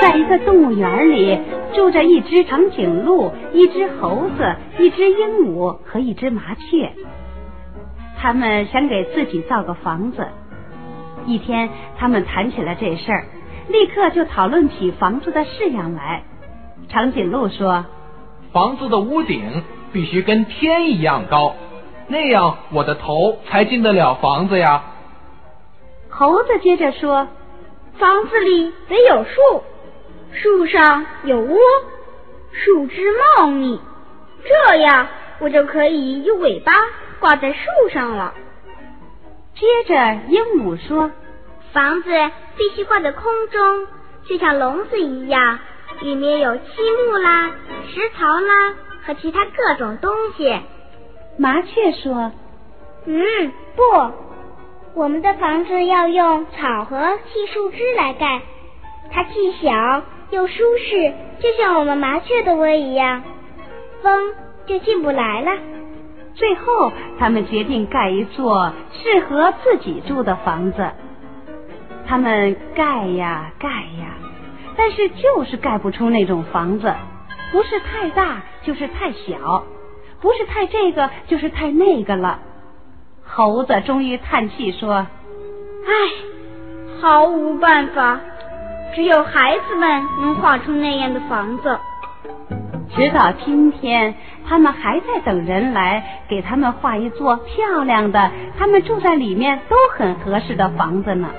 在一个动物园里，住着一只长颈鹿、一只猴子、一只鹦鹉和一只麻雀。他们想给自己造个房子。一天，他们谈起了这事儿，立刻就讨论起房子的式样来。长颈鹿说：“房子的屋顶必须跟天一样高，那样我的头才进得了房子呀。”猴子接着说：“房子里得有树。”树上有窝，树枝茂密，这样我就可以用尾巴挂在树上了。接着，鹦鹉说：“房子必须挂在空中，就像笼子一样，里面有漆木啦、石槽啦和其他各种东西。”麻雀说：“嗯，不，我们的房子要用草和细树枝来盖，它既小。”又舒适，就像我们麻雀的窝一样，风就进不来了。最后，他们决定盖一座适合自己住的房子。他们盖呀盖呀，但是就是盖不出那种房子，不是太大，就是太小，不是太这个，就是太那个了。猴子终于叹气说：“唉，毫无办法。”只有孩子们能画出那样的房子。直到今天，他们还在等人来给他们画一座漂亮的、他们住在里面都很合适的房子呢。